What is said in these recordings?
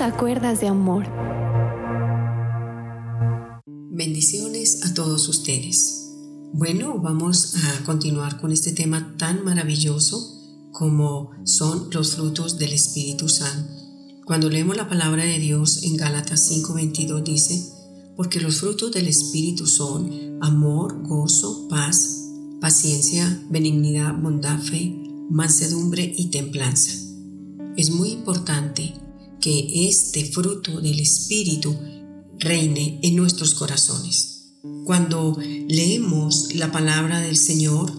Acuerdas de amor. Bendiciones a todos ustedes. Bueno, vamos a continuar con este tema tan maravilloso como son los frutos del Espíritu Santo. Cuando leemos la palabra de Dios en Gálatas 5:22 dice, porque los frutos del Espíritu son amor, gozo, paz, paciencia, benignidad, bondad, fe, mansedumbre y templanza. Es muy importante que este fruto del Espíritu reine en nuestros corazones. Cuando leemos la palabra del Señor,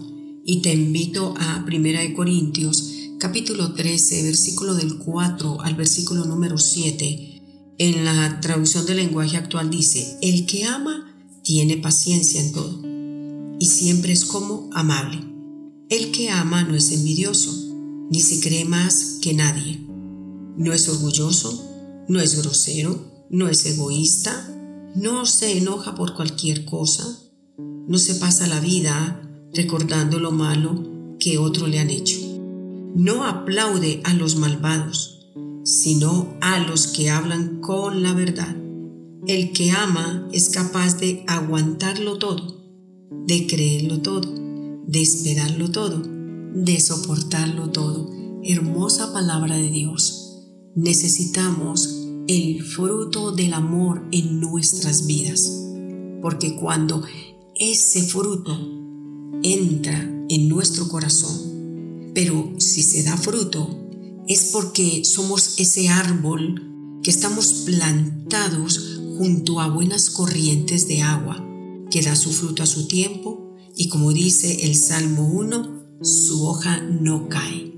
y te invito a 1 Corintios capítulo 13, versículo del 4 al versículo número 7, en la traducción del lenguaje actual dice, el que ama tiene paciencia en todo y siempre es como amable. El que ama no es envidioso, ni se cree más que nadie. No es orgulloso, no es grosero, no es egoísta, no se enoja por cualquier cosa, no se pasa la vida recordando lo malo que otro le han hecho. No aplaude a los malvados, sino a los que hablan con la verdad. El que ama es capaz de aguantarlo todo, de creerlo todo, de esperarlo todo, de soportarlo todo. Hermosa palabra de Dios. Necesitamos el fruto del amor en nuestras vidas, porque cuando ese fruto entra en nuestro corazón, pero si se da fruto, es porque somos ese árbol que estamos plantados junto a buenas corrientes de agua, que da su fruto a su tiempo y como dice el Salmo 1, su hoja no cae,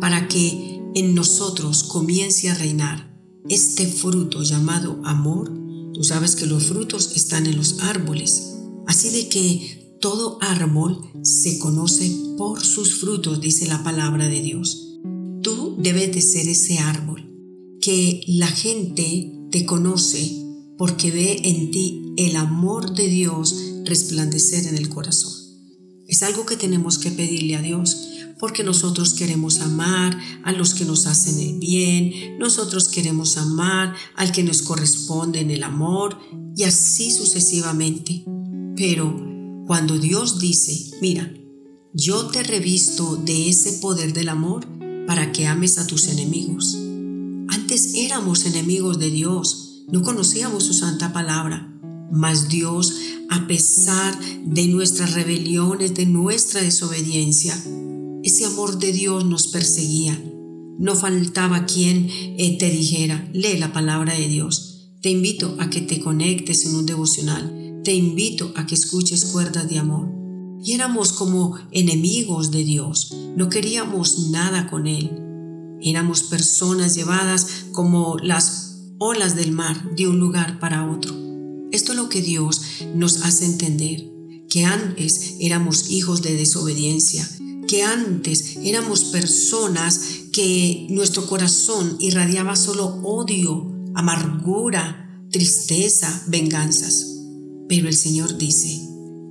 para que en nosotros comience a reinar este fruto llamado amor. Tú sabes que los frutos están en los árboles, así de que todo árbol se conoce por sus frutos, dice la palabra de Dios. Tú debes de ser ese árbol, que la gente te conoce porque ve en ti el amor de Dios resplandecer en el corazón. Es algo que tenemos que pedirle a Dios, porque nosotros queremos amar a los que nos hacen el bien, nosotros queremos amar al que nos corresponde en el amor y así sucesivamente. Pero cuando Dios dice, mira, yo te revisto de ese poder del amor para que ames a tus enemigos. Antes éramos enemigos de Dios, no conocíamos su santa palabra, mas Dios, a pesar de nuestras rebeliones, de nuestra desobediencia, ese amor de Dios nos perseguía. No faltaba quien eh, te dijera, lee la palabra de Dios. Te invito a que te conectes en un devocional te invito a que escuches cuerdas de amor. Y éramos como enemigos de Dios, no queríamos nada con Él. Éramos personas llevadas como las olas del mar de un lugar para otro. Esto es lo que Dios nos hace entender, que antes éramos hijos de desobediencia, que antes éramos personas que nuestro corazón irradiaba solo odio, amargura, tristeza, venganzas. Pero el Señor dice,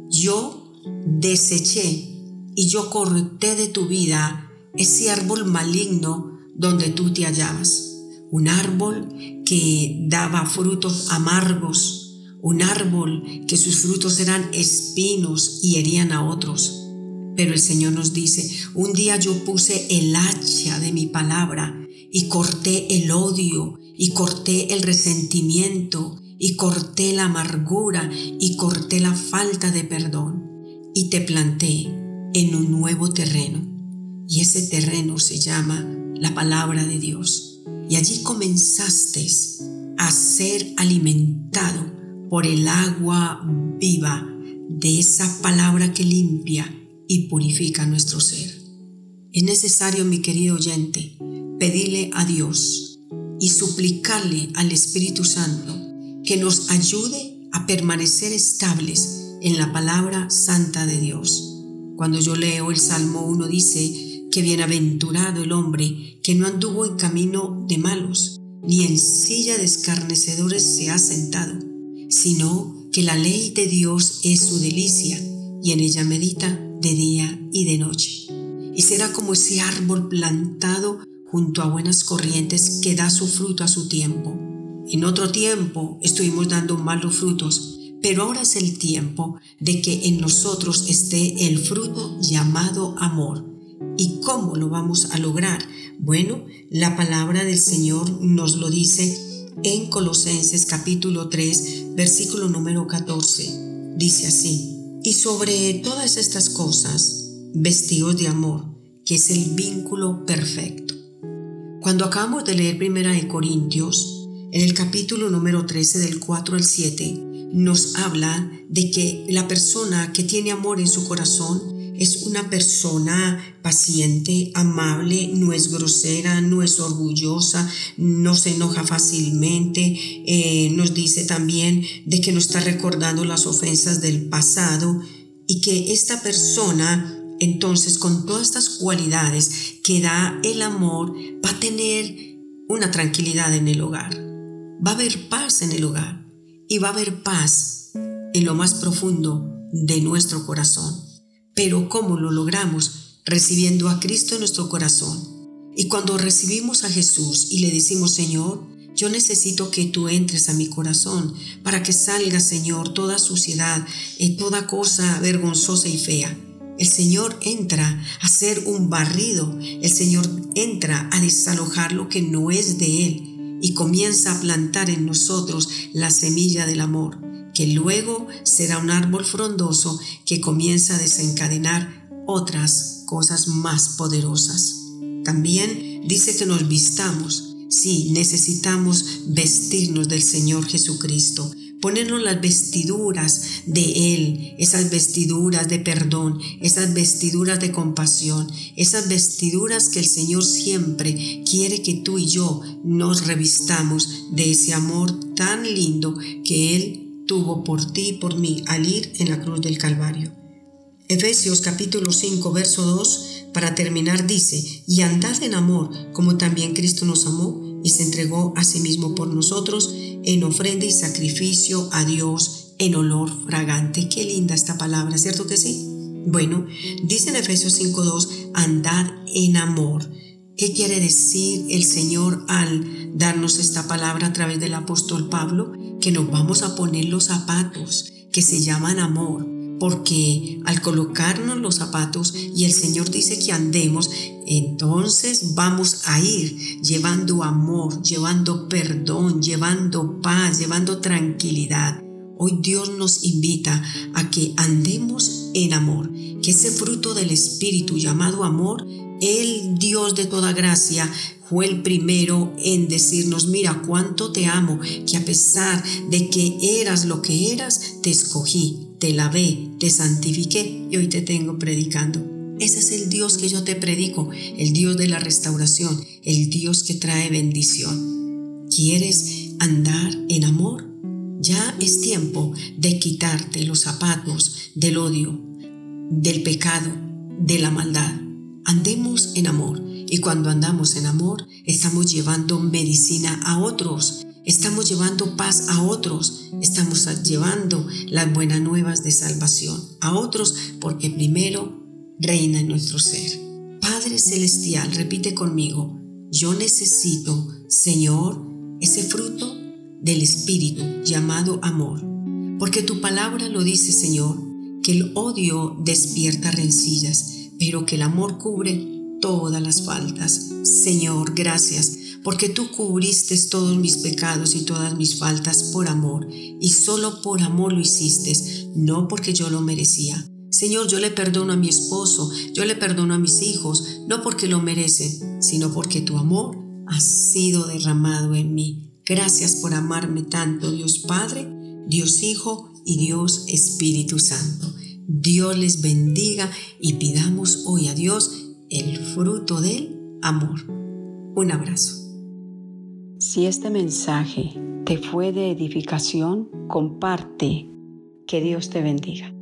yo deseché y yo corté de tu vida ese árbol maligno donde tú te hallabas. Un árbol que daba frutos amargos, un árbol que sus frutos eran espinos y herían a otros. Pero el Señor nos dice, un día yo puse el hacha de mi palabra y corté el odio y corté el resentimiento y corté la amargura y corté la falta de perdón y te planté en un nuevo terreno. Y ese terreno se llama la palabra de Dios. Y allí comenzaste a ser alimentado por el agua viva de esa palabra que limpia y purifica nuestro ser. Es necesario, mi querido oyente, pedirle a Dios y suplicarle al Espíritu Santo que nos ayude a permanecer estables en la palabra santa de Dios. Cuando yo leo el Salmo 1 dice que bienaventurado el hombre que no anduvo en camino de malos, ni en silla de escarnecedores se ha sentado, sino que la ley de Dios es su delicia y en ella medita de día y de noche. Y será como ese árbol plantado junto a buenas corrientes que da su fruto a su tiempo. En otro tiempo estuvimos dando malos frutos, pero ahora es el tiempo de que en nosotros esté el fruto llamado amor. ¿Y cómo lo vamos a lograr? Bueno, la palabra del Señor nos lo dice en Colosenses capítulo 3, versículo número 14. Dice así, y sobre todas estas cosas, vestidos de amor, que es el vínculo perfecto. Cuando acabamos de leer Primera de Corintios, en el capítulo número 13 del 4 al 7, nos habla de que la persona que tiene amor en su corazón es una persona paciente, amable, no es grosera, no es orgullosa, no se enoja fácilmente. Eh, nos dice también de que no está recordando las ofensas del pasado y que esta persona entonces con todas estas cualidades que da el amor va a tener una tranquilidad en el hogar. Va a haber paz en el hogar y va a haber paz en lo más profundo de nuestro corazón. Pero ¿cómo lo logramos? Recibiendo a Cristo en nuestro corazón. Y cuando recibimos a Jesús y le decimos, Señor, yo necesito que tú entres a mi corazón para que salga, Señor, toda suciedad, y eh, toda cosa vergonzosa y fea. El Señor entra a hacer un barrido. El Señor entra a desalojar lo que no es de Él y comienza a plantar en nosotros la semilla del amor, que luego será un árbol frondoso que comienza a desencadenar otras cosas más poderosas. También dice que nos vistamos. Sí, necesitamos vestirnos del Señor Jesucristo ponernos las vestiduras de Él, esas vestiduras de perdón, esas vestiduras de compasión, esas vestiduras que el Señor siempre quiere que tú y yo nos revistamos de ese amor tan lindo que Él tuvo por ti y por mí al ir en la cruz del Calvario. Efesios capítulo 5, verso 2, para terminar dice, y andad en amor como también Cristo nos amó y se entregó a sí mismo por nosotros en ofrenda y sacrificio a Dios en olor fragante. Qué linda esta palabra, ¿cierto que sí? Bueno, dice en Efesios 5.2, andad en amor. ¿Qué quiere decir el Señor al darnos esta palabra a través del apóstol Pablo? Que nos vamos a poner los zapatos que se llaman amor porque al colocarnos los zapatos y el Señor dice que andemos, entonces vamos a ir llevando amor, llevando perdón, llevando paz, llevando tranquilidad. Hoy Dios nos invita a que andemos en amor, que ese fruto del Espíritu llamado amor, el Dios de toda gracia, fue el primero en decirnos, mira cuánto te amo, que a pesar de que eras lo que eras, te escogí, te lavé, te santifiqué y hoy te tengo predicando. Ese es el Dios que yo te predico, el Dios de la restauración, el Dios que trae bendición. ¿Quieres andar en amor? Ya es tiempo de quitarte los zapatos del odio, del pecado, de la maldad. Andemos en amor y cuando andamos en amor estamos llevando medicina a otros, Estamos llevando paz a otros, estamos llevando las buenas nuevas de salvación a otros porque primero reina en nuestro ser. Padre Celestial, repite conmigo, yo necesito, Señor, ese fruto del Espíritu llamado amor, porque tu palabra lo dice, Señor, que el odio despierta rencillas, pero que el amor cubre todas las faltas. Señor, gracias porque tú cubriste todos mis pecados y todas mis faltas por amor, y solo por amor lo hiciste, no porque yo lo merecía. Señor, yo le perdono a mi esposo, yo le perdono a mis hijos, no porque lo merecen, sino porque tu amor ha sido derramado en mí. Gracias por amarme tanto, Dios Padre, Dios Hijo y Dios Espíritu Santo. Dios les bendiga y pidamos hoy a Dios el fruto del amor. Un abrazo. Si este mensaje te fue de edificación, comparte. Que Dios te bendiga.